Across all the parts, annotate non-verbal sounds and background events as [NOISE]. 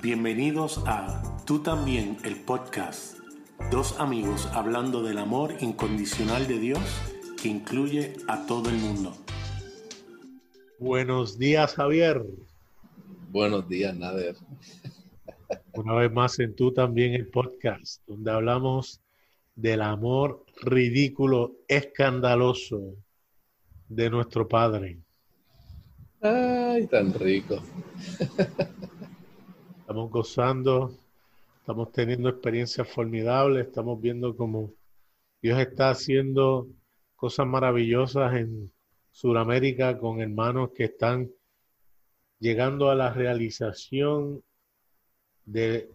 Bienvenidos a Tú también, el podcast. Dos amigos hablando del amor incondicional de Dios que incluye a todo el mundo. Buenos días, Javier. Buenos días, Nader. Una vez más en Tú también, el podcast, donde hablamos del amor ridículo, escandaloso de nuestro Padre. Ay, tan rico. Estamos gozando, estamos teniendo experiencias formidables, estamos viendo cómo Dios está haciendo cosas maravillosas en Sudamérica con hermanos que están llegando a la realización de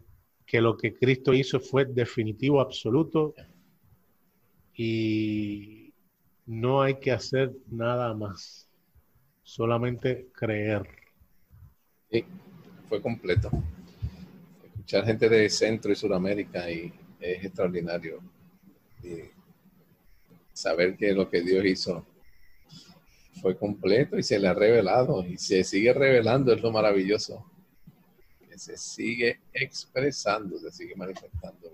que lo que Cristo hizo fue definitivo, absoluto, y no hay que hacer nada más, solamente creer. Sí, fue completo escuchar gente de Centro y Sudamérica y es extraordinario. Saber que lo que Dios hizo fue completo y se le ha revelado y se sigue revelando es lo maravilloso. Que se sigue expresando, se sigue manifestando.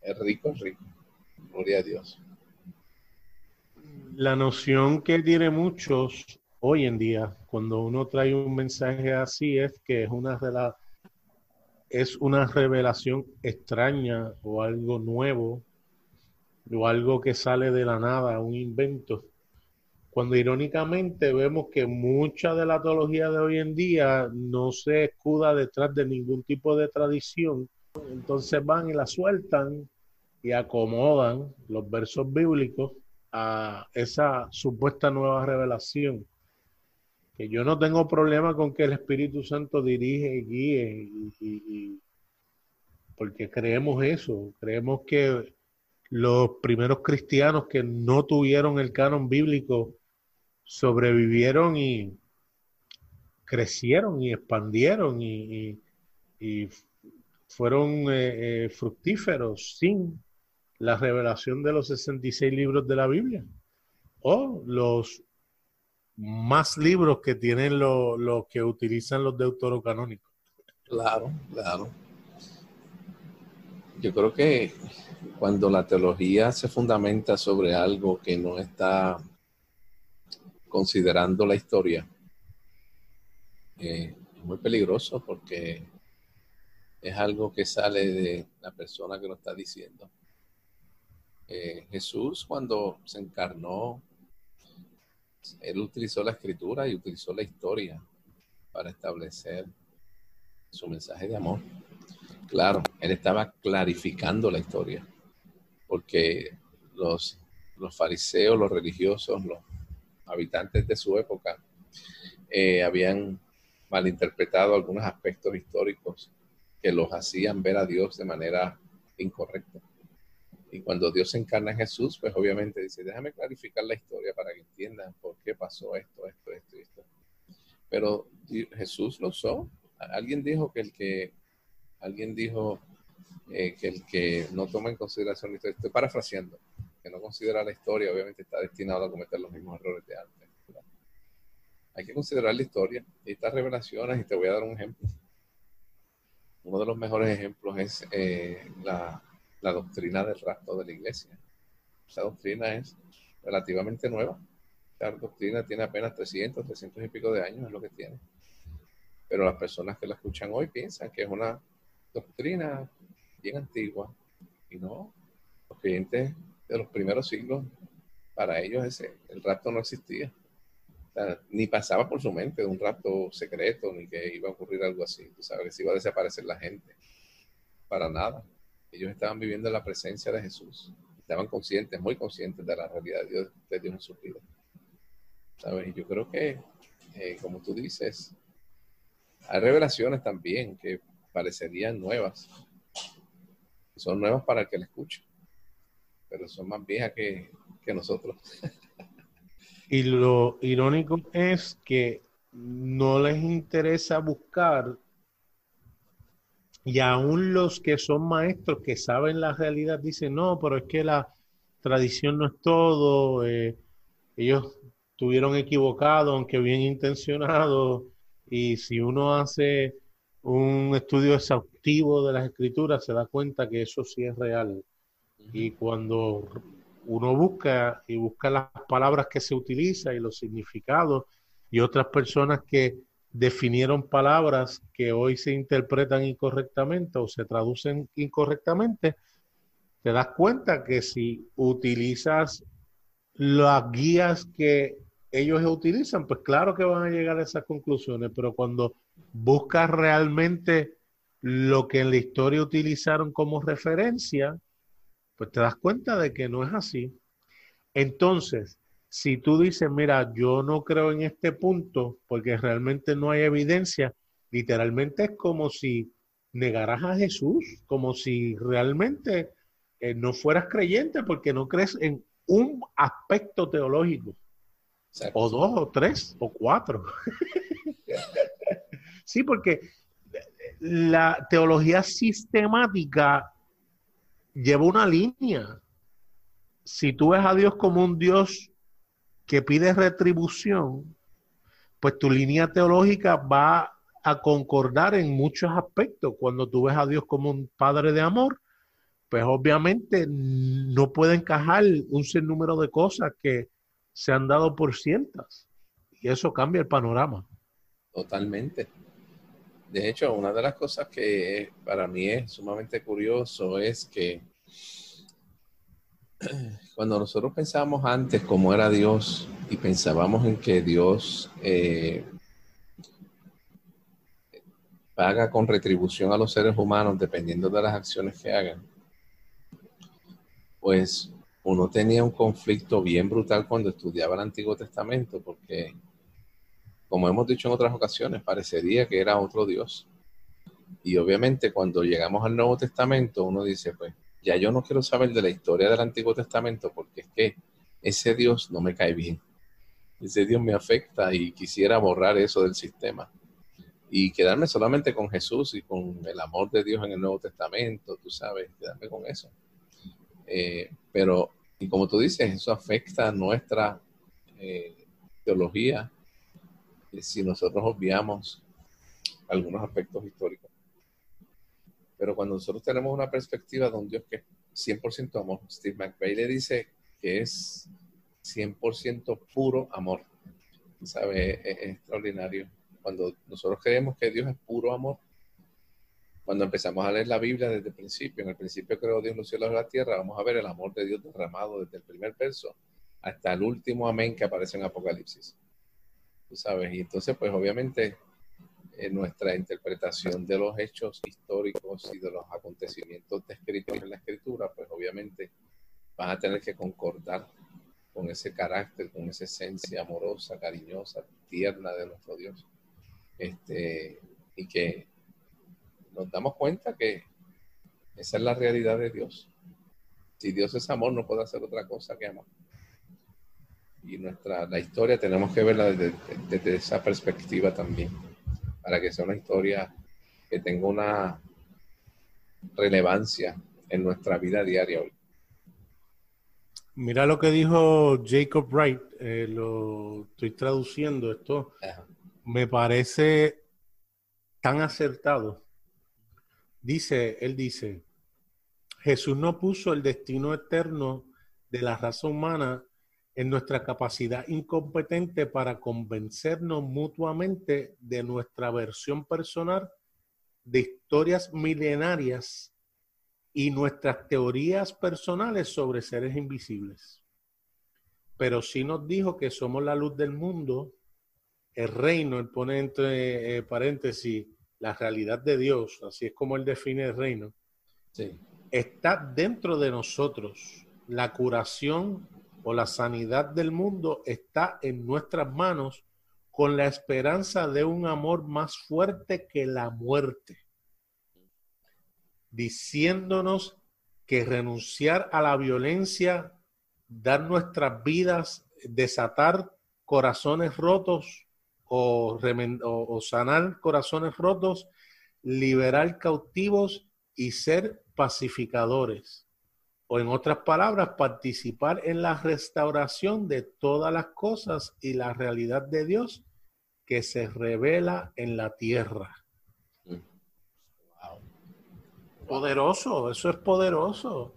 Es rico, es rico. Gloria a Dios. La noción que tiene muchos hoy en día, cuando uno trae un mensaje así, es que es una relación es una revelación extraña o algo nuevo o algo que sale de la nada, un invento. Cuando irónicamente vemos que mucha de la teología de hoy en día no se escuda detrás de ningún tipo de tradición, entonces van y la sueltan y acomodan los versos bíblicos a esa supuesta nueva revelación que yo no tengo problema con que el Espíritu Santo dirige y guíe, y, porque creemos eso, creemos que los primeros cristianos que no tuvieron el canon bíblico sobrevivieron y crecieron y expandieron y, fueron eh, eh, fructíferos sin la revelación de los 66 libros de la Biblia. O los más libros que tienen los lo que utilizan los deuterocanónicos. Claro, claro. Yo creo que cuando la teología se fundamenta sobre algo que no está considerando la historia, eh, es muy peligroso porque es algo que sale de la persona que lo está diciendo. Eh, Jesús cuando se encarnó él utilizó la escritura y utilizó la historia para establecer su mensaje de amor. Claro, él estaba clarificando la historia, porque los, los fariseos, los religiosos, los habitantes de su época eh, habían malinterpretado algunos aspectos históricos que los hacían ver a Dios de manera incorrecta. Y cuando Dios se encarna en Jesús, pues obviamente dice, déjame clarificar la historia para que entiendan por qué pasó esto, esto, esto esto. Pero Jesús lo usó. Alguien dijo que el que, alguien dijo eh, que el que no toma en consideración la historia, estoy parafraseando, que no considera la historia, obviamente está destinado a cometer los mismos errores de antes. Hay que considerar la historia estas revelaciones, y te voy a dar un ejemplo. Uno de los mejores ejemplos es eh, la, la doctrina del rapto de la iglesia. Esa doctrina es relativamente nueva. La doctrina tiene apenas 300, 300 y pico de años, es lo que tiene. Pero las personas que la escuchan hoy piensan que es una doctrina bien antigua. Y no, los creyentes de los primeros siglos, para ellos ese, el rapto no existía. ni pasaba por su mente un rapto secreto, ni que iba a ocurrir algo así. Tú sabes que se iba a desaparecer la gente. Para nada. Ellos estaban viviendo la presencia de Jesús. Estaban conscientes, muy conscientes de la realidad de Dios, Dios en su. ¿Sabes? Yo creo que, eh, como tú dices, hay revelaciones también que parecerían nuevas. Son nuevas para el que la escucha, pero son más viejas que, que nosotros. [LAUGHS] y lo irónico es que no les interesa buscar y aún los que son maestros que saben la realidad dicen, no, pero es que la tradición no es todo, eh, ellos estuvieron equivocados, aunque bien intencionados, y si uno hace un estudio exhaustivo de las escrituras, se da cuenta que eso sí es real. Y cuando uno busca y busca las palabras que se utilizan y los significados y otras personas que definieron palabras que hoy se interpretan incorrectamente o se traducen incorrectamente, te das cuenta que si utilizas las guías que ellos utilizan, pues claro que van a llegar a esas conclusiones, pero cuando buscas realmente lo que en la historia utilizaron como referencia, pues te das cuenta de que no es así. Entonces, si tú dices, mira, yo no creo en este punto porque realmente no hay evidencia, literalmente es como si negaras a Jesús, como si realmente eh, no fueras creyente porque no crees en un aspecto teológico. O dos, o tres, o cuatro. [LAUGHS] sí, porque la teología sistemática lleva una línea. Si tú ves a Dios como un Dios que pide retribución, pues tu línea teológica va a concordar en muchos aspectos. Cuando tú ves a Dios como un Padre de amor, pues obviamente no puede encajar un sinnúmero de cosas que se han dado por ciertas. Y eso cambia el panorama. Totalmente. De hecho, una de las cosas que para mí es sumamente curioso es que [CLEARS THROAT] cuando nosotros pensábamos antes cómo era Dios y pensábamos en que Dios eh, paga con retribución a los seres humanos dependiendo de las acciones que hagan, pues uno tenía un conflicto bien brutal cuando estudiaba el Antiguo Testamento, porque, como hemos dicho en otras ocasiones, parecería que era otro Dios. Y obviamente cuando llegamos al Nuevo Testamento, uno dice, pues, ya yo no quiero saber de la historia del Antiguo Testamento, porque es que ese Dios no me cae bien. Ese Dios me afecta y quisiera borrar eso del sistema. Y quedarme solamente con Jesús y con el amor de Dios en el Nuevo Testamento, tú sabes, quedarme con eso. Eh, pero, y como tú dices, eso afecta nuestra eh, teología si nosotros obviamos algunos aspectos históricos. Pero cuando nosotros tenemos una perspectiva de un Dios que es 100% amor, Steve McVeigh le dice que es 100% puro amor. ¿Sabe? Es, extraordinario. Cuando nosotros creemos que Dios es puro amor, cuando empezamos a leer la Biblia desde el principio, en el principio creó Dios los cielos y la tierra, vamos a ver el amor de Dios derramado desde el primer verso hasta el último amén que aparece en Apocalipsis. ¿Tú sabes? Y entonces, pues obviamente, en nuestra interpretación de los hechos históricos y de los acontecimientos descritos en la escritura, pues obviamente van a tener que concordar con ese carácter, con esa esencia amorosa, cariñosa, tierna de nuestro Dios. Este, y que nos damos cuenta que esa es la realidad de Dios. Si Dios es amor, no puede hacer otra cosa que amar. Y nuestra, la historia tenemos que verla desde, desde esa perspectiva también, para que sea una historia que tenga una relevancia en nuestra vida diaria hoy. Mira lo que dijo Jacob Wright, eh, lo estoy traduciendo esto, Ajá. me parece tan acertado Dice, él dice, Jesús no puso el destino eterno de la raza humana en nuestra capacidad incompetente para convencernos mutuamente de nuestra versión personal de historias milenarias y nuestras teorías personales sobre seres invisibles. Pero sí nos dijo que somos la luz del mundo, el reino, él pone entre eh, paréntesis, la realidad de Dios, así es como Él define el reino, está dentro de nosotros. La curación o la sanidad del mundo está en nuestras manos con la esperanza de un amor más fuerte que la muerte, diciéndonos que renunciar a la violencia, dar nuestras vidas, desatar corazones rotos, o, sanar corazones rotos, liberar cautivos y ser pacificadores. O en otras palabras, participar en la restauración de todas las cosas y la realidad de Dios que se revela en la tierra. Poderoso, eso es poderoso.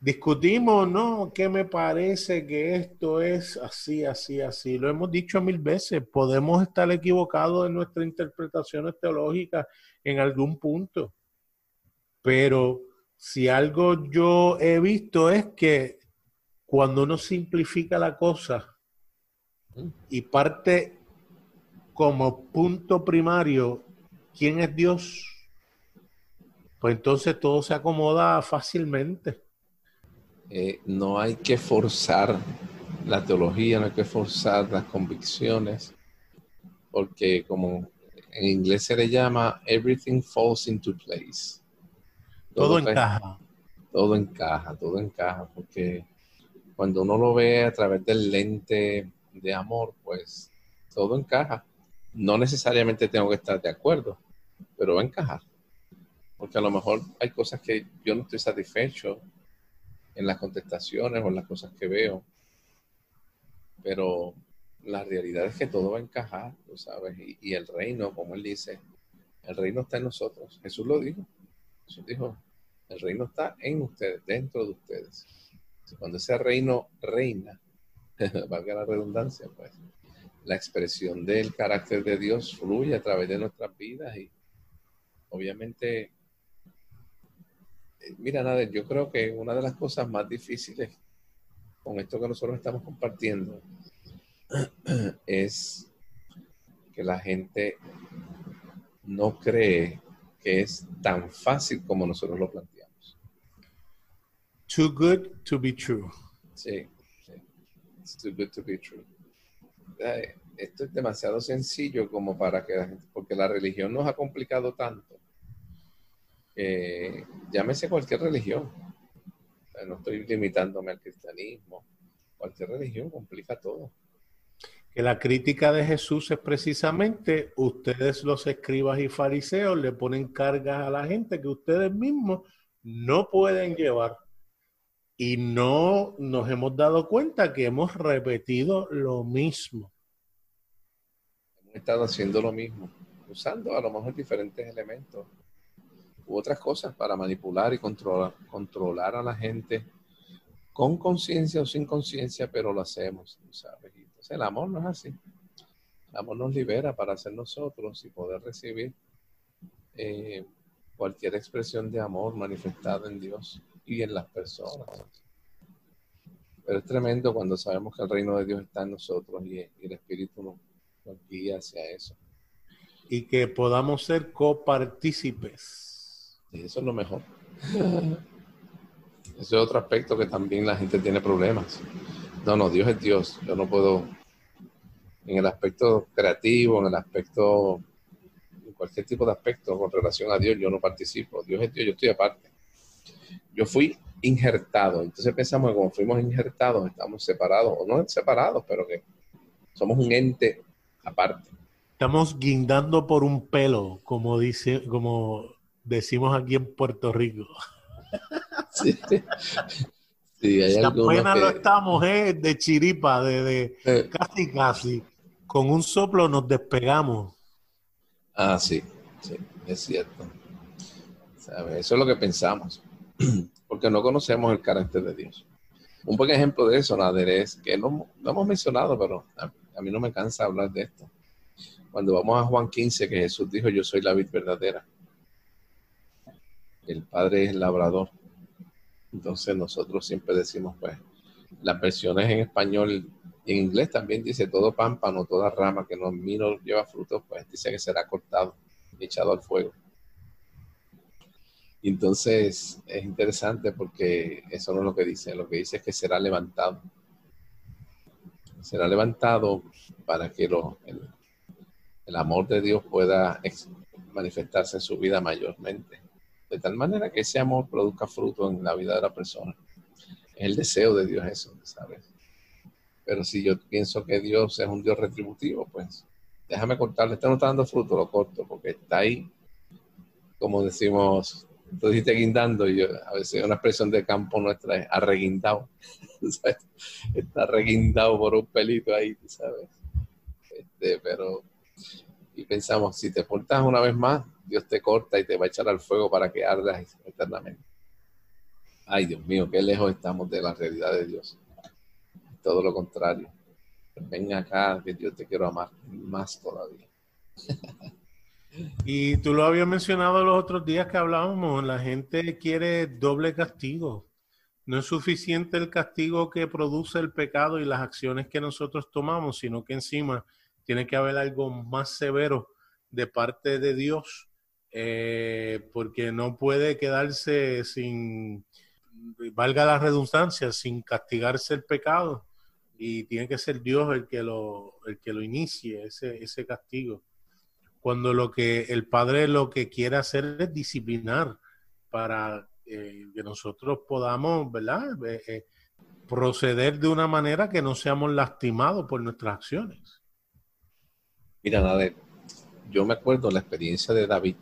Discutimos, ¿no? ¿Qué me parece que esto es así, así, así? Lo hemos dicho mil veces. Podemos estar equivocados en nuestras interpretaciones teológicas en algún punto. Pero si algo yo he visto es que cuando uno simplifica la cosa y parte como punto primario, ¿quién es Dios? Pues entonces todo se acomoda fácilmente. Eh, no hay que forzar la teología, no hay que forzar las convicciones, porque como en inglés se le llama everything falls into place. Todo, encaja. Todo encaja, todo encaja, porque cuando uno lo ve a través del lente de amor, pues todo encaja. No necesariamente tengo que estar de acuerdo, pero va a encajar. Porque a lo mejor hay cosas que yo no estoy satisfecho en las contestaciones o en las cosas que veo. Pero la realidad es que todo va a encajar, tú sabes, y, el reino, como él dice, el reino está en nosotros. Jesús lo dijo. Jesús dijo, el reino está en ustedes, dentro de ustedes. Cuando ese reino reina, [LAUGHS] valga la redundancia, pues, la expresión del carácter de Dios fluye a través de nuestras vidas y obviamente mira, Nader, yo creo que una de las cosas más difíciles con esto que nosotros estamos compartiendo [CLEARS THROAT] es que la gente no cree que es tan fácil como nosotros lo planteamos. Too good to be true. Sí, sí. It's too good to be true. Esto es demasiado sencillo como para que la gente, porque la religión nos ha complicado tanto eh, llámese cualquier religión. no estoy limitándome al cristianismo. Cualquier religión complica todo. Que la crítica de Jesús es precisamente ustedes los escribas y fariseos le ponen cargas a la gente que ustedes mismos no pueden llevar. Y no nos hemos dado cuenta que hemos repetido lo mismo. Hemos estado haciendo lo mismo, usando a lo mejor diferentes elementos u otras cosas para manipular y controlar, controlar a la gente con conciencia o sin conciencia, pero lo hacemos, ¿sabes? Entonces el amor no es así. El amor nos libera para ser nosotros y poder recibir eh, cualquier expresión de amor manifestada en Dios y en las personas. Pero es tremendo cuando sabemos que el reino de Dios está en nosotros y, el Espíritu nos, nos guía hacia eso. Y que podamos ser copartícipes eso es lo mejor. [LAUGHS] Ese es otro aspecto que también la gente tiene problemas. No, no, Dios es Dios. Yo no puedo, en el aspecto creativo, en el aspecto, en cualquier tipo de aspecto con relación a Dios, yo no participo. Dios es Dios, yo estoy aparte. Yo fui injertado. Entonces pensamos que como fuimos injertados, estamos separados, o no separados, pero que somos un ente aparte. Estamos guindando por un pelo, como dice, como decimos aquí en Puerto Rico. [LAUGHS] Sí, sí hay apenas lo estamos eh, de chiripa, de, eh. casi casi. Con un soplo nos despegamos. Ah, sí, sí, es cierto. Eso es lo que pensamos, [CLEARS THROAT] porque no conocemos el carácter de Dios. Un buen ejemplo de eso, Nader, es que no, hemos mencionado, pero a, a, mí no me cansa hablar de esto. Cuando vamos a Juan 15, que Jesús dijo, yo soy la vid verdadera el padre es labrador. Entonces nosotros siempre decimos, pues, las versiones en español en inglés también dice todo pámpano, toda rama que no, miro lleva frutos, pues dice que será cortado echado al fuego. entonces es interesante porque eso no es lo que dice, lo que dice es que será levantado. Será levantado para que el, el amor de Dios pueda manifestarse en su vida mayormente de tal manera que ese amor produzca fruto en la vida de la persona. Es el deseo de Dios eso, ¿sabes? Pero si yo pienso que Dios es un Dios retributivo, pues déjame cortarle, este no está dando fruto, lo corto, porque está ahí, como decimos, tú dijiste guindando, y yo, a veces una expresión de campo nuestra es arreguindado, [LAUGHS] está arreguindado por un pelito ahí, ¿sabes? Este, pero Y pensamos, si te portas una vez más, Dios te corta y te va a echar al fuego para que ardas eternamente. Ay, Dios mío, qué lejos estamos de la realidad de Dios. Todo lo contrario. Ven acá, que yo te quiero amar más todavía. Y tú lo habías mencionado los otros días que hablábamos, la gente quiere doble castigo. No es suficiente el castigo que produce el pecado y las acciones que nosotros tomamos, sino que encima tiene que haber algo más severo de parte de Dios, eh, porque no puede quedarse sin, valga la redundancia, sin castigarse el pecado. Y tiene que ser Dios el que lo, el que lo inicie, ese, ese castigo cuando lo que el padre lo que quiere hacer es disciplinar para eh, que nosotros podamos, ¿verdad? Eh, proceder de una manera que no seamos lastimados por nuestras acciones. Mira, Nader, yo me acuerdo la experiencia de David,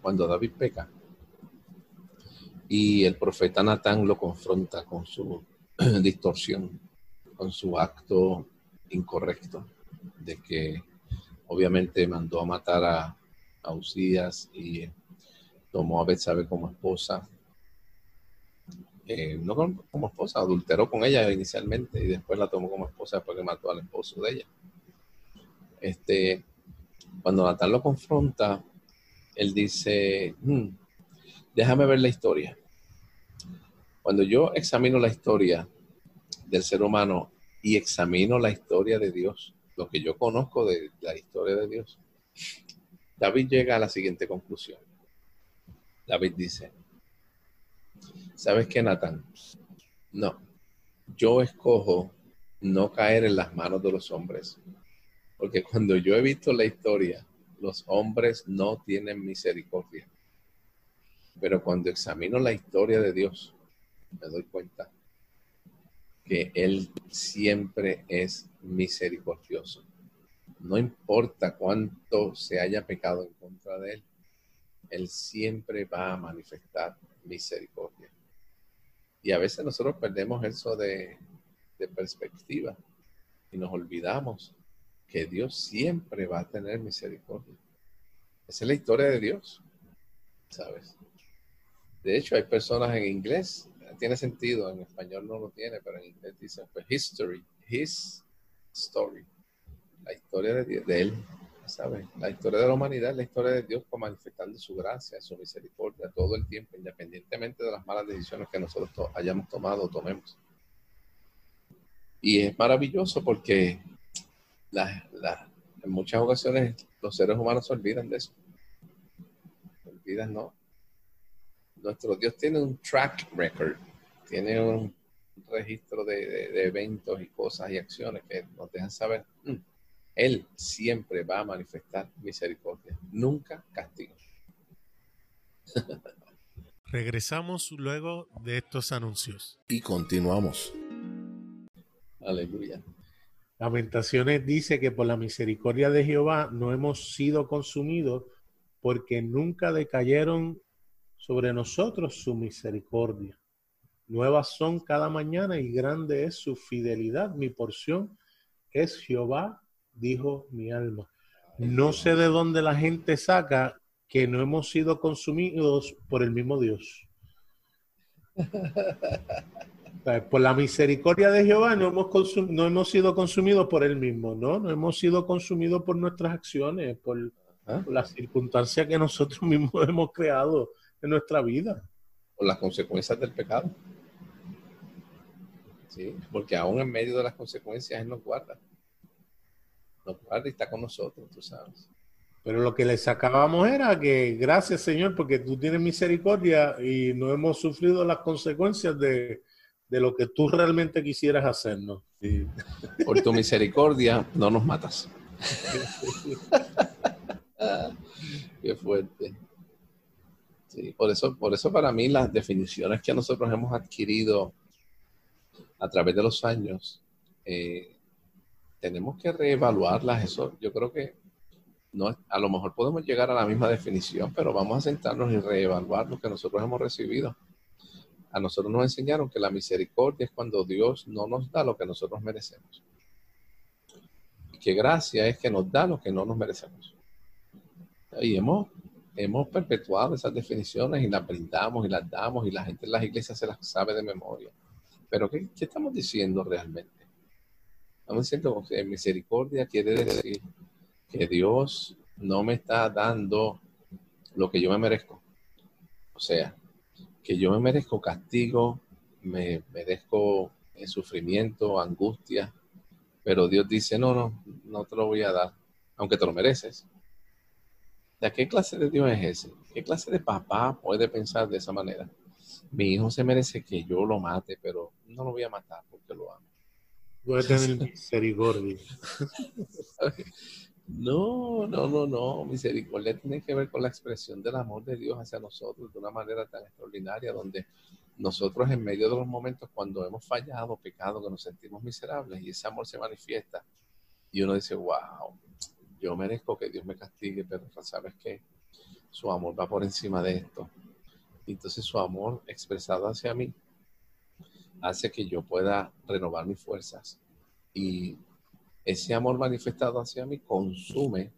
cuando David peca y el profeta Natán lo confronta con su [CLEARS THROAT] distorsión, con su acto incorrecto de que obviamente mandó a matar a, a Usías y tomó a Betsabe como esposa. Eh, no como, esposa, adulteró con ella inicialmente y después la tomó como esposa después que mató al esposo de ella. Este, cuando Natán lo confronta, él dice, hmm, déjame ver la historia. Cuando yo examino la historia del ser humano y examino la historia de Dios, lo que yo conozco de la historia de Dios, David llega a la siguiente conclusión. David dice, ¿sabes qué, Natán? No, yo escojo no caer en las manos de los hombres, porque cuando yo he visto la historia, los hombres no tienen misericordia. Pero cuando examino la historia de Dios, me doy cuenta que Él siempre es misericordioso. No importa cuánto se haya pecado en contra de Él, Él siempre va a manifestar misericordia. Y a veces nosotros perdemos eso de, de perspectiva y nos olvidamos que Dios siempre va a tener misericordia. Esa es la historia de Dios, ¿sabes? De hecho, hay personas en inglés tiene sentido, en español no lo tiene, pero en inglés dice pues, history, his story, la historia de, de él, ¿sabes? La historia de la humanidad, la historia de Dios manifestando su gracia, su misericordia todo el tiempo, independientemente de las malas decisiones que nosotros hayamos tomado o tomemos. Y es maravilloso porque en muchas ocasiones los seres humanos se olvidan de eso. Se olvidan, ¿no? Nuestro Dios tiene un track record tiene un registro de, eventos y cosas y acciones que nos dejan saber, mm, Él siempre va a manifestar misericordia, nunca castigo. [LAUGHS] Regresamos luego de estos anuncios. Y continuamos. Aleluya. Lamentaciones dice que por la misericordia de Jehová no hemos sido consumidos porque nunca decayeron sobre nosotros su misericordia. Nuevas son cada mañana y grande es su fidelidad. Mi porción es Jehová, dijo mi alma. No sé de dónde la gente saca que no hemos sido consumidos por el mismo Dios. [LAUGHS] Por la misericordia de Jehová no hemos, no hemos sido consumidos por Él mismo, ¿no? No hemos sido consumidos por nuestras acciones, por, por las circunstancias que nosotros [LAUGHS] mismos hemos creado en nuestra vida. Por las consecuencias del pecado porque aún en medio de las consecuencias Él nos guarda. Nos guarda y está con nosotros, tú sabes. Pero lo que le sacábamos era que gracias Señor porque tú tienes misericordia y no hemos sufrido las consecuencias de, lo que tú realmente quisieras hacernos. [LAUGHS] Por tu misericordia no nos matas. [LAUGHS] Qué fuerte. Sí, por eso, por eso para mí las definiciones que nosotros hemos adquirido a través de los años, eh, tenemos que reevaluarlas. Eso yo creo que no, a lo mejor podemos llegar a la misma definición, pero vamos a sentarnos y reevaluar lo que nosotros hemos recibido. A nosotros nos enseñaron que la misericordia es cuando Dios no nos da lo que nosotros merecemos. Y que gracia es que nos da lo que no nos merecemos. Y hemos, hemos perpetuado esas definiciones y las brindamos y las damos y la gente en las iglesias se las sabe de memoria. Pero ¿qué, qué estamos diciendo realmente? Estamos diciendo que misericordia quiere decir que Dios no me está dando lo que yo me merezco. O sea, que yo me merezco castigo, me merezco sufrimiento, angustia, pero Dios dice, no, no, no te lo voy a dar, aunque te lo mereces. ¿De qué clase de Dios es ese? ¿Qué clase de papá puede pensar de esa manera? Mi hijo se merece que yo lo mate, pero no lo voy a matar porque lo amo. Voy a tener misericordia. [LAUGHS] No, no, no, no. Misericordia tiene que ver con la expresión del amor de Dios hacia nosotros de una manera tan extraordinaria, donde nosotros en medio de los momentos cuando hemos fallado, pecado, que nos sentimos miserables y ese amor se manifiesta y uno dice, wow, yo merezco que Dios me castigue, pero sabes que su amor va por encima de esto. entonces su amor expresado hacia mí hace que yo pueda renovar mis fuerzas y ese amor manifestado hacia mí consume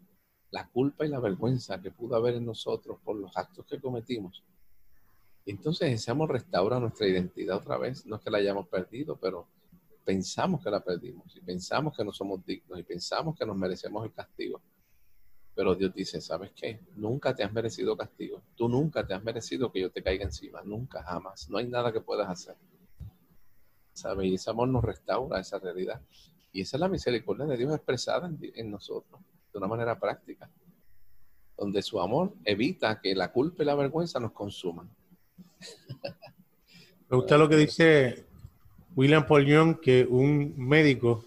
la culpa y la vergüenza que pudo haber en nosotros por los actos que cometimos. Entonces ese amor restaura nuestra identidad otra vez. No es que la hayamos perdido, pero pensamos que la perdimos y pensamos que no somos dignos y pensamos que nos merecemos el castigo. Pero Dios dice, ¿sabes qué? Nunca te has merecido castigo. Tú nunca te has merecido que yo te caiga encima. Nunca, jamás. No hay nada que puedas hacer. ¿Sabes? Y ese amor nos restaura esa realidad. Y esa es la misericordia de Dios expresada en, nosotros, de una manera práctica, donde su amor evita que la culpa y la vergüenza nos consuman. [LAUGHS] Me gusta lo que dice William Paul que un médico,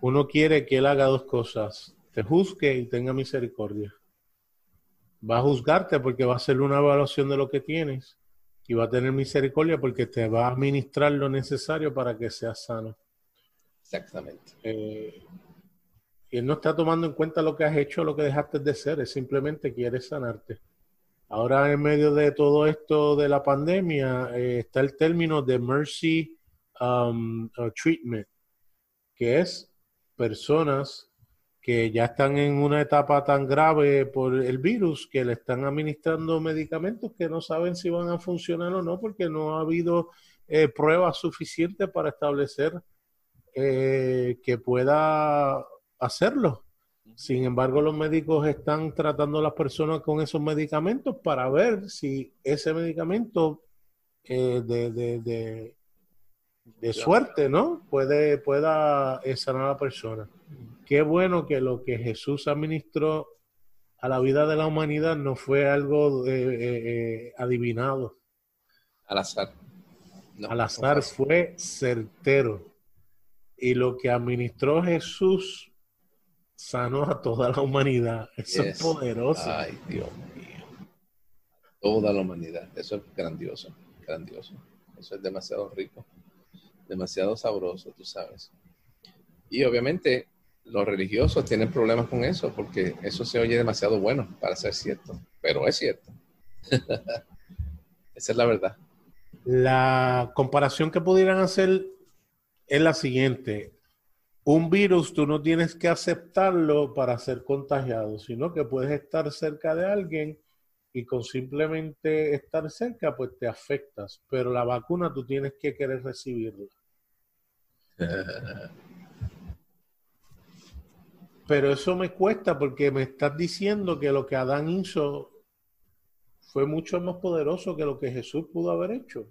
uno quiere que él haga dos cosas, te juzgue y tenga misericordia. Va a juzgarte porque va a hacer una evaluación de lo que tienes y va a tener misericordia porque te va a administrar lo necesario para que seas sano. Exactamente. Eh, él no está tomando en cuenta lo que has hecho, lo que dejaste de ser, es simplemente quiere sanarte. Ahora en medio de todo esto de la pandemia eh, está el término de mercy um, treatment, que es personas que ya están en una etapa tan grave por el virus que le están administrando medicamentos que no saben si van a funcionar o no porque no ha habido eh, pruebas suficientes para establecer eh, que pueda hacerlo. Sin embargo, los médicos están tratando a las personas con esos medicamentos para ver si ese medicamento eh, de, de, suerte, ¿no? Puede, pueda sanar a la persona. Qué bueno que lo que Jesús administró a la vida de la humanidad no fue algo eh, adivinado. Al azar. Al azar fue certero y lo que administró Jesús sanó a toda la humanidad. Eso es poderoso. Ay, Dios mío. Toda la humanidad. Eso es grandioso, grandioso. Eso es demasiado rico, demasiado sabroso, tú sabes. Y obviamente los religiosos tienen problemas con eso porque eso se oye demasiado bueno para ser cierto, pero es cierto. [LAUGHS] Esa es la verdad. La comparación que pudieran hacer es la siguiente. Un virus tú no tienes que aceptarlo para ser contagiado, sino que puedes estar cerca de alguien y con simplemente estar cerca, pues te afectas. Pero la vacuna tú tienes que querer recibirla. Pero eso me cuesta porque me estás diciendo que lo que Adán hizo fue mucho más poderoso que lo que Jesús pudo haber hecho.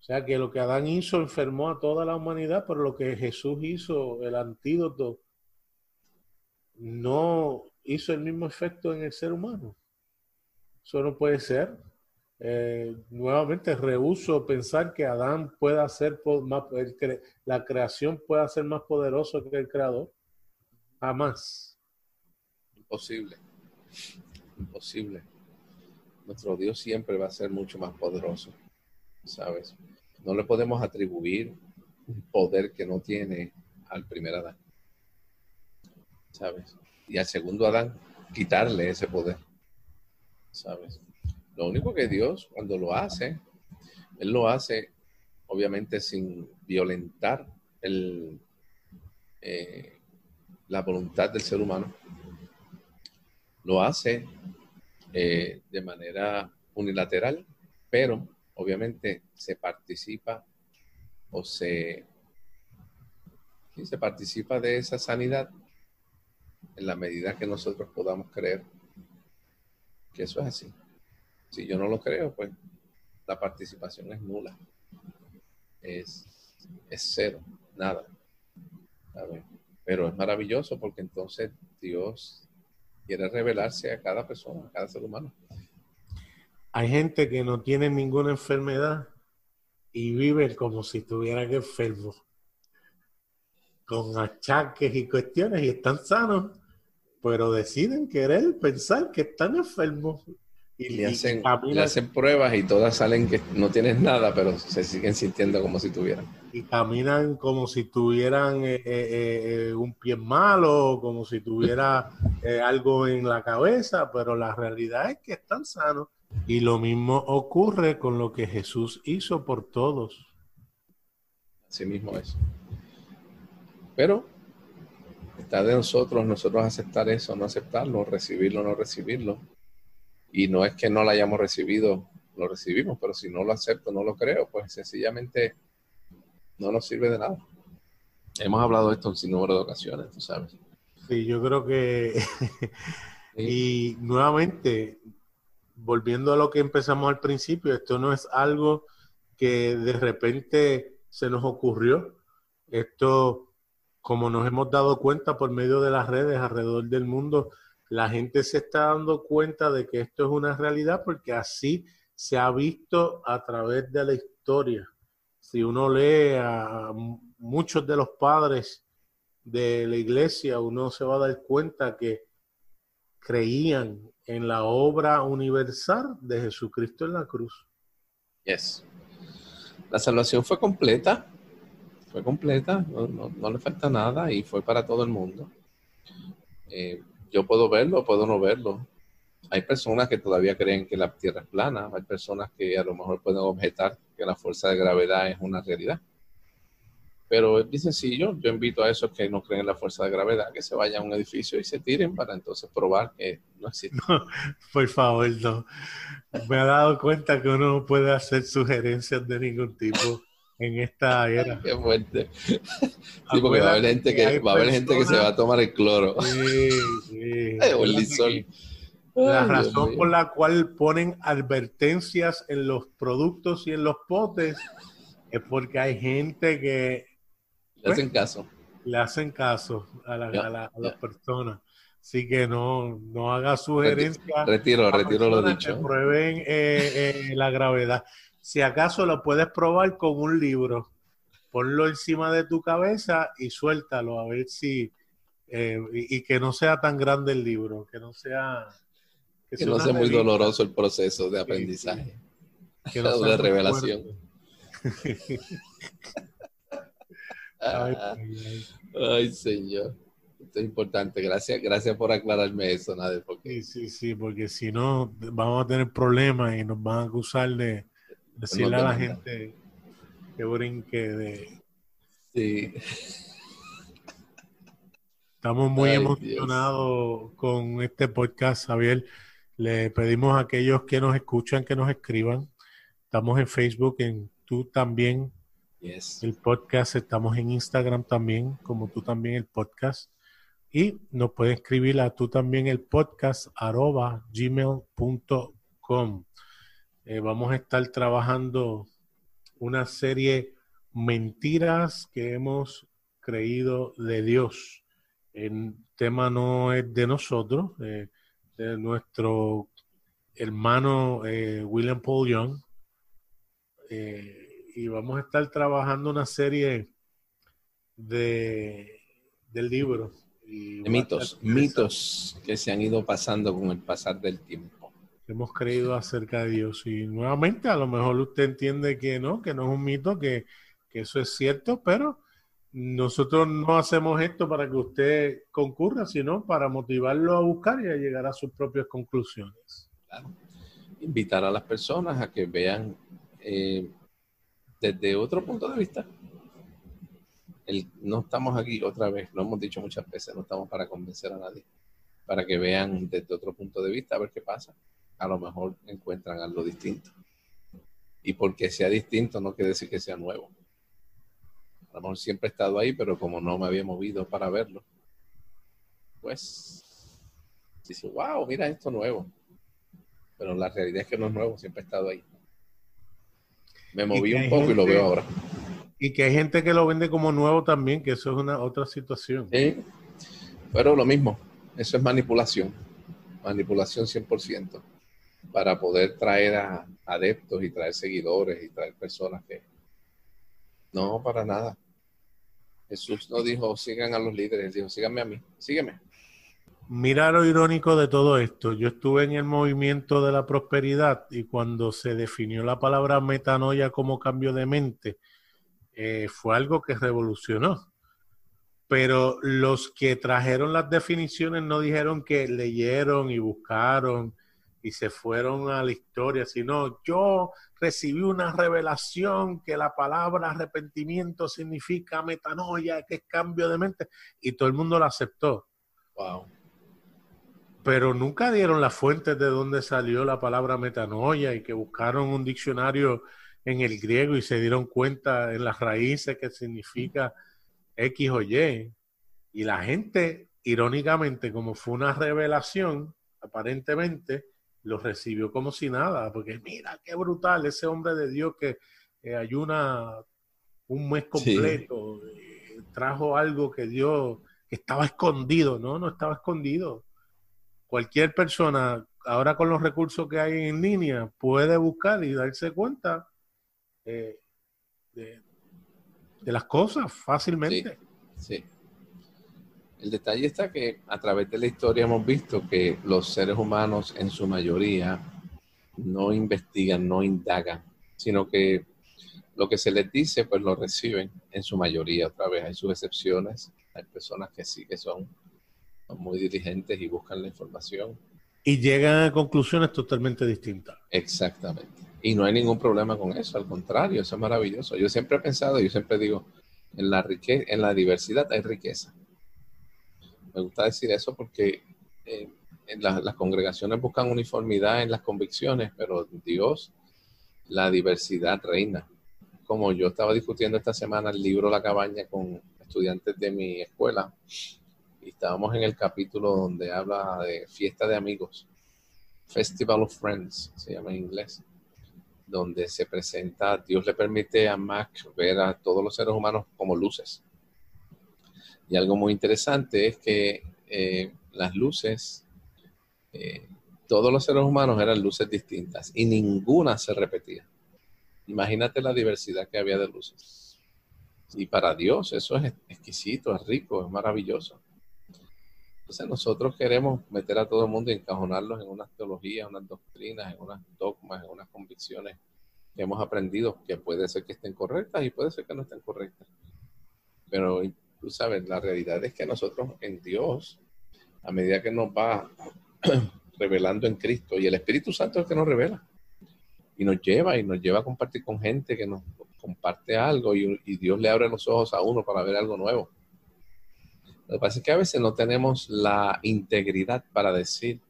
O sea que lo que Adán hizo enfermó a toda la humanidad, pero lo que Jesús hizo, el antídoto, no hizo el mismo efecto en el ser humano. Eso no puede ser. Eh, nuevamente rehuso pensar que Adán pueda ser más, la creación pueda ser más poderoso que el creador. Jamás. Imposible. Imposible. Nuestro Dios siempre va a ser mucho más poderoso. ¿Sabes? No le podemos atribuir un poder que no tiene al primer Adán. ¿Sabes? Y al segundo Adán, quitarle ese poder. ¿Sabes? Lo único que Dios, cuando lo hace, Él lo hace, obviamente, sin violentar eh, la voluntad del ser humano. lo hace eh, de manera unilateral, pero obviamente se participa o se, se participa de esa sanidad en la medida que nosotros podamos creer que eso es así. Si yo no lo creo, pues la participación es nula. Es, es cero, nada. Pero es maravilloso porque entonces Dios quiere revelarse a cada persona, a cada ser humano. Hay gente que no tiene ninguna enfermedad y vive como si estuvieran enfermos, con achaques y cuestiones y están sanos, pero deciden querer pensar que están enfermos y, le, hacen, hacen pruebas y todas salen que no tienes nada, pero se siguen sintiendo como si tuvieran. Y caminan como si tuvieran eh, eh, eh, un pie malo, como si tuviera algo en la cabeza, pero la realidad es que están sanos. Y lo mismo ocurre con lo que Jesús hizo por todos. Así mismo es. Pero está de nosotros, nosotros aceptar eso, no aceptarlo, recibirlo, no recibirlo. Y no es que no lo hayamos recibido, lo recibimos, pero si no lo acepto, no lo creo, pues sencillamente no nos sirve de nada. Hemos hablado de esto en sin número de ocasiones, tú sabes. Sí, yo creo que... [LAUGHS] y nuevamente, volviendo a lo que empezamos al principio, esto no es algo que de repente se nos ocurrió. Esto, como nos hemos dado cuenta por medio de las redes alrededor del mundo, la gente se está dando cuenta de que esto es una realidad porque así se ha visto a través de la historia. Si uno lee a muchos de los padres de la iglesia, uno se va a dar cuenta que creían en la obra universal de Jesucristo en la cruz. Yes. La salvación fue completa, fue completa, no, le falta nada y fue para todo el mundo. Eh, yo puedo verlo, puedo no verlo. Hay personas que todavía creen que la Tierra es plana, hay personas que a lo mejor pueden objetar que la fuerza de gravedad es una realidad. Pero es bien sencillo, yo invito a esos que no creen en la fuerza de gravedad que se vayan a un edificio y se tiren para entonces probar que no existe. [LAUGHS] por favor, no. Me he dado cuenta que uno no puede hacer sugerencias de ningún tipo en esta era. Qué fuerte. Sí, porque va a haber gente que, va a haber gente que se va a tomar el cloro. Sí, [LAUGHS] sí. La razón por la cual ponen advertencias en los productos y en los potes es porque hay gente que le hacen caso. Le hacen caso a, las personas. Así que no, no haga sugerencias. Retiro, retiro lo dicho. prueben eh, eh, la gravedad. Si acaso lo puedes probar con un libro, ponlo encima de tu cabeza y suéltalo a ver si eh, y, que no sea tan grande el libro, que no sea que, no sea muy doloroso el proceso de aprendizaje, que no [LAUGHS] de revelación. [LAUGHS] ay, señor. Esto es importante. Gracias, gracias por aclararme eso, Nader. Porque... Sí, sí, sí, porque si no, vamos a tener problemas y nos van a acusar de, decirle a la gente que brinque de. Sí. Estamos muy emocionados con este podcast, Javier. Le pedimos a aquellos que nos escuchan que nos escriban. Estamos en Facebook, en tú también. El podcast, estamos en Instagram también, como tú también el podcast. Y nos puedes escribir a tú también el podcast arroba gmail.com. Eh, vamos a estar trabajando una serie mentiras que hemos creído de Dios. El tema no es de nosotros, eh, de nuestro hermano eh, William Paul Young. Y vamos a estar trabajando una serie de, del libro. de mitos, mitos que se han ido pasando con el pasar del tiempo hemos creído acerca de Dios. Y nuevamente, a lo mejor usted entiende que no, que no es un mito, que, eso es cierto, pero nosotros no hacemos esto para que usted concurra, sino para motivarlo a buscar y a llegar a sus propias conclusiones. Invitar a las personas a que vean eh, desde otro punto de vista. no estamos aquí otra vez, lo hemos dicho muchas veces, no estamos para convencer a nadie para que vean desde otro punto de vista a ver qué pasa. A lo mejor encuentran algo distinto. Y porque sea distinto no quiere decir que sea nuevo. A lo mejor siempre he estado ahí, pero como no me había movido para verlo, pues dice, wow, mira esto nuevo. Pero la realidad es que no es nuevo, siempre he estado ahí. Me moví un poco y lo veo ahora. Y que hay gente que lo vende como nuevo también, que eso es una otra situación. Sí, pero lo mismo, eso es manipulación, manipulación 100%, para poder traer a adeptos y traer seguidores y traer personas que... No, para nada. Jesús no dijo, sigan a los líderes, dijo, síganme a mí, sígueme. Mira lo irónico de todo esto. Yo estuve en el movimiento de la prosperidad y cuando se definió la palabra metanoia como cambio de mente, eh, fue algo que revolucionó. Pero los que trajeron las definiciones no dijeron que leyeron y buscaron y se fueron a la historia, sino yo recibí una revelación que la palabra arrepentimiento significa metanoia, que es cambio de mente, y todo el mundo la aceptó. Wow pero nunca dieron las fuentes de dónde salió la palabra metanoia y que buscaron un diccionario en el griego y se dieron cuenta en las raíces que significa X o Y. Y la gente, irónicamente, como fue una revelación, aparentemente, lo recibió como si nada, porque mira qué brutal ese hombre de Dios que ayuna un mes completo, eh, trajo algo que Dios estaba escondido, no, no estaba escondido cualquier persona, ahora con los recursos que hay en línea, puede buscar y darse cuenta eh, de, las cosas fácilmente. Sí, El detalle está que a través de la historia hemos visto que los seres humanos en su mayoría no investigan, no indagan, sino que lo que se les dice, pues lo reciben en su mayoría. Otra vez hay sus excepciones, hay personas que sí que son muy diligentes y buscan la información. Y llegan a conclusiones totalmente distintas. Exactamente. Y no hay ningún problema con eso, al contrario, eso es maravilloso. Yo siempre he pensado, yo siempre digo, en la, riqueza, en la diversidad hay riqueza. Me gusta decir eso porque eh, en las congregaciones buscan uniformidad en las convicciones, pero Dios, la diversidad reina. Como yo estaba discutiendo esta semana el libro La cabaña con estudiantes de mi escuela, y estábamos en el capítulo donde habla de fiesta de amigos, Festival of Friends, se llama en inglés, donde se presenta, Dios le permite a Mac ver a todos los seres humanos como luces. Y algo muy interesante es que eh, las luces, eh, todos los seres humanos eran luces distintas y ninguna se repetía. Imagínate la diversidad que había de luces. Y para Dios eso es exquisito, es rico, es maravilloso. Entonces nosotros queremos meter a todo el mundo y encajonarlos en unas teologías, unas doctrinas, en unas dogmas, en unas convicciones que hemos aprendido que puede ser que estén correctas y puede ser que no estén correctas. Pero tú sabes, la realidad es que nosotros en Dios, a medida que nos va [CLEARS THROAT] revelando en Cristo, y el Espíritu Santo es el que nos revela, y nos lleva, y nos lleva a compartir con gente que nos comparte algo, y, y Dios le abre los ojos a uno para ver algo nuevo lo que pasa es que a veces no tenemos la integridad para decir,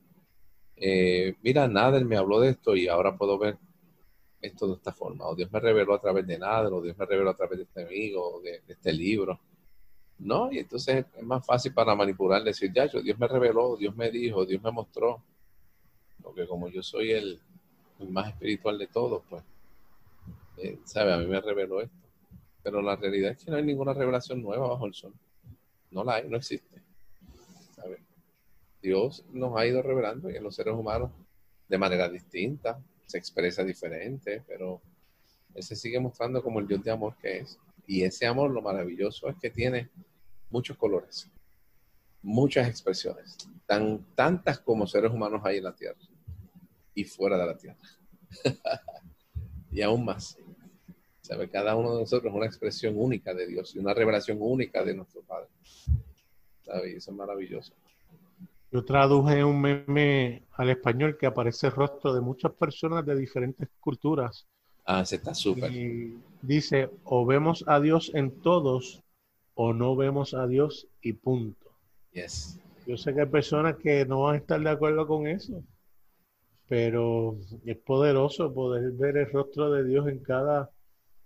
eh, mira, Nader me habló de esto y ahora puedo ver esto de esta forma. O Dios me reveló a través de Nader, o Dios me reveló a través de este amigo, o de, este libro. No, y entonces es más fácil para manipular, decir, ya, yo, Dios me reveló, Dios me dijo, Dios me mostró. Porque como yo soy el, más espiritual de todos, pues, eh, ¿sabe? A mí me reveló esto. Pero la realidad es que no hay ninguna revelación nueva bajo el sol. No la hay, no existe. Dios nos ha ido revelando y en los seres humanos de manera distinta, se expresa diferente, pero Él se sigue mostrando como el Dios de amor que es. Y ese amor, lo maravilloso es que tiene muchos colores, muchas expresiones, tan, tantas como seres humanos hay en la tierra y fuera de la tierra. [LAUGHS] y aún más. ¿Sabe? Cada uno de nosotros es una expresión única de Dios y una revelación única de nuestro Padre. ¿Sabe? Eso es maravilloso. Yo traduje un meme al español que aparece el rostro de muchas personas de diferentes culturas. Ah, se está súper. Y dice, o vemos a Dios en todos o no vemos a Dios y punto. Yes. yo sé que hay personas que no van a estar de acuerdo con eso, pero es poderoso poder ver el rostro de Dios en cada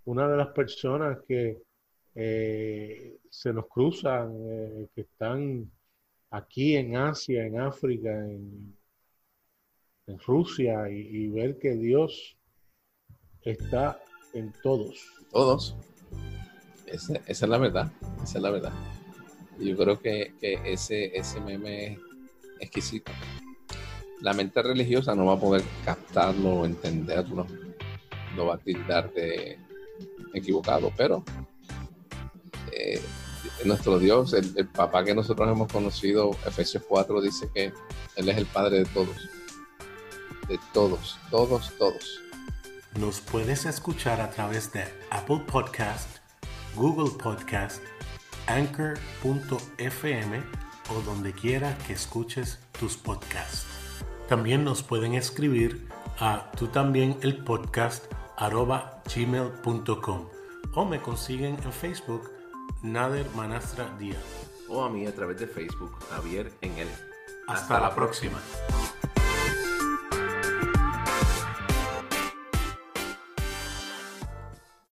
una de las personas que eh, se nos cruzan, eh, que están aquí en Asia, en África, en, Rusia, y, ver que Dios está en todos. Todos. Esa, es la verdad, esa es la verdad. Yo creo que, ese, ese meme es exquisito. La mente religiosa no va a poder captarlo o entenderlo, no va a tildar de equivocado, pero eh, nuestro Dios, el, papá que nosotros hemos conocido, Efesios 4 dice que Él es el Padre de todos. De todos, todos, todos. Nos puedes escuchar a través de Apple Podcast, Google Podcast, Anchor.fm o donde quiera que escuches tus podcasts. También nos pueden escribir a tú también el podcast arroba gmail.com o me consiguen en Facebook Nader Manastra Díaz. O a mí a través de Facebook, Javier en él. Hasta, la próxima.